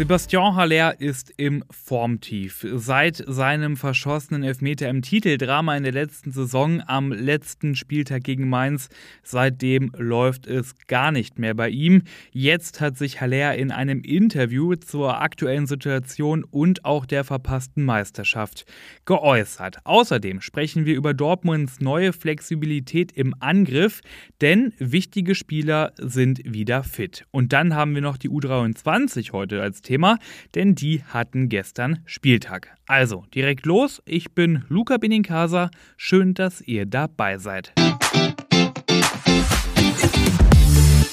Sebastian Haller ist im Formtief. Seit seinem verschossenen Elfmeter im Titeldrama in der letzten Saison am letzten Spieltag gegen Mainz, seitdem läuft es gar nicht mehr bei ihm. Jetzt hat sich Haller in einem Interview zur aktuellen Situation und auch der verpassten Meisterschaft geäußert. Außerdem sprechen wir über Dortmunds neue Flexibilität im Angriff, denn wichtige Spieler sind wieder fit. Und dann haben wir noch die U23 heute als Thema. Thema, denn die hatten gestern Spieltag. Also, direkt los. Ich bin Luca Benincasa. Schön, dass ihr dabei seid.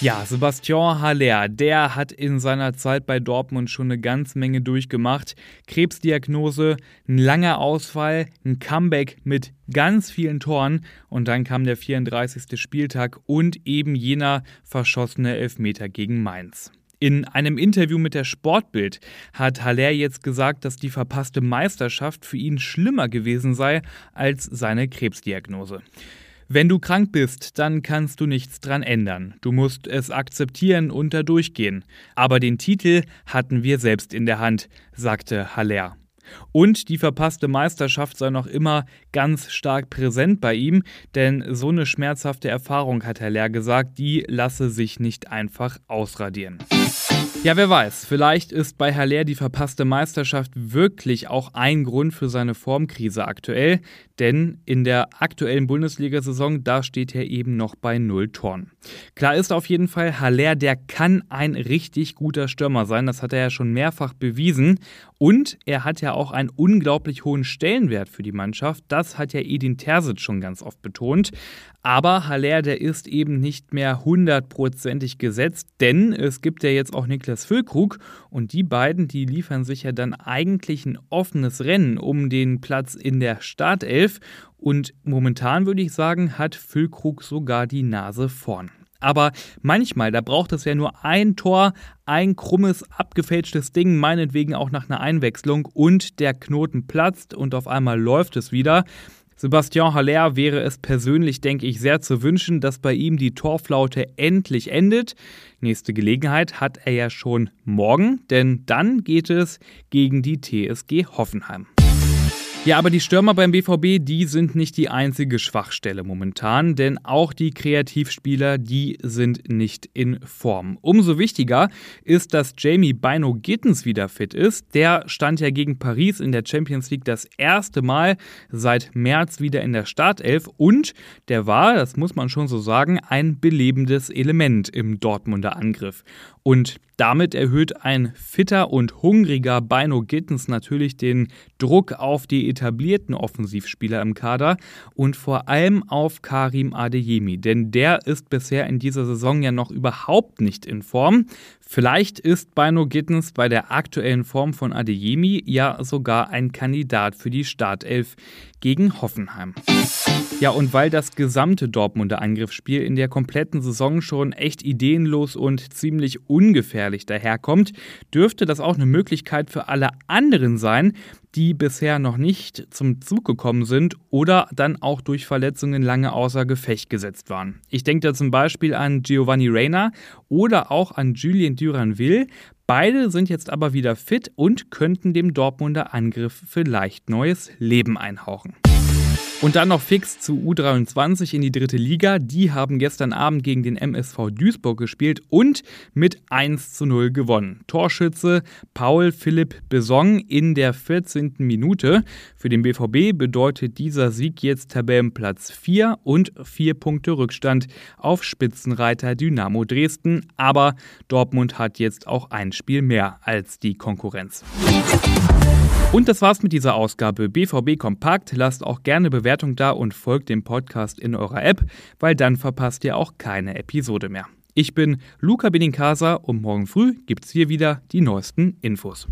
Ja, Sebastian Haller, der hat in seiner Zeit bei Dortmund schon eine ganze Menge durchgemacht. Krebsdiagnose, ein langer Ausfall, ein Comeback mit ganz vielen Toren und dann kam der 34. Spieltag und eben jener verschossene Elfmeter gegen Mainz. In einem Interview mit der Sportbild hat Haller jetzt gesagt, dass die verpasste Meisterschaft für ihn schlimmer gewesen sei als seine Krebsdiagnose. Wenn du krank bist, dann kannst du nichts dran ändern. Du musst es akzeptieren und da durchgehen. Aber den Titel hatten wir selbst in der Hand, sagte Haller. Und die verpasste Meisterschaft sei noch immer ganz stark präsent bei ihm, denn so eine schmerzhafte Erfahrung, hat Herr Lehr gesagt, die lasse sich nicht einfach ausradieren. Ja, wer weiß, vielleicht ist bei Herr Lehr die verpasste Meisterschaft wirklich auch ein Grund für seine Formkrise aktuell, denn in der aktuellen Bundesliga-Saison, da steht er eben noch bei null Toren. Klar ist auf jeden Fall, Haller, der kann ein richtig guter Stürmer sein, das hat er ja schon mehrfach bewiesen. Und er hat ja auch einen unglaublich hohen Stellenwert für die Mannschaft, das hat ja Edin Terzic schon ganz oft betont. Aber Haller, der ist eben nicht mehr hundertprozentig gesetzt, denn es gibt ja jetzt auch Niklas Füllkrug und die beiden, die liefern sich ja dann eigentlich ein offenes Rennen um den Platz in der Startelf und momentan würde ich sagen, hat Füllkrug sogar die Nase vorn. Aber manchmal, da braucht es ja nur ein Tor, ein krummes, abgefälschtes Ding, meinetwegen auch nach einer Einwechslung und der Knoten platzt und auf einmal läuft es wieder. Sebastian Haller wäre es persönlich, denke ich, sehr zu wünschen, dass bei ihm die Torflaute endlich endet. Nächste Gelegenheit hat er ja schon morgen, denn dann geht es gegen die TSG Hoffenheim. Ja, aber die Stürmer beim BVB, die sind nicht die einzige Schwachstelle momentan, denn auch die Kreativspieler, die sind nicht in Form. Umso wichtiger ist, dass Jamie Bino Gittens wieder fit ist. Der stand ja gegen Paris in der Champions League das erste Mal seit März wieder in der Startelf und der war, das muss man schon so sagen, ein belebendes Element im Dortmunder Angriff. Und damit erhöht ein fitter und hungriger Bino Gittens natürlich den Druck auf die etablierten Offensivspieler im Kader und vor allem auf Karim Adeyemi, denn der ist bisher in dieser Saison ja noch überhaupt nicht in Form. Vielleicht ist Bino Gittens bei der aktuellen Form von Adeyemi ja sogar ein Kandidat für die Startelf gegen Hoffenheim. Ja, und weil das gesamte Dortmunder Angriffsspiel in der kompletten Saison schon echt ideenlos und ziemlich ungefährlich daherkommt, dürfte das auch eine Möglichkeit für alle anderen sein, die bisher noch nicht zum Zug gekommen sind oder dann auch durch Verletzungen lange außer Gefecht gesetzt waren. Ich denke da zum Beispiel an Giovanni Reina oder auch an Julien Duranville. Beide sind jetzt aber wieder fit und könnten dem Dortmunder Angriff vielleicht neues Leben einhauchen. Und dann noch fix zu U23 in die dritte Liga. Die haben gestern Abend gegen den MSV Duisburg gespielt und mit 1 zu 0 gewonnen. Torschütze Paul Philipp Besong in der 14. Minute. Für den BVB bedeutet dieser Sieg jetzt Tabellenplatz 4 und 4 Punkte Rückstand auf Spitzenreiter Dynamo Dresden. Aber Dortmund hat jetzt auch ein Spiel mehr als die Konkurrenz. Und das war's mit dieser Ausgabe BVB Kompakt. Lasst auch gerne Bewertung da und folgt dem Podcast in eurer App, weil dann verpasst ihr auch keine Episode mehr. Ich bin Luca Benincasa und morgen früh gibt's hier wieder die neuesten Infos.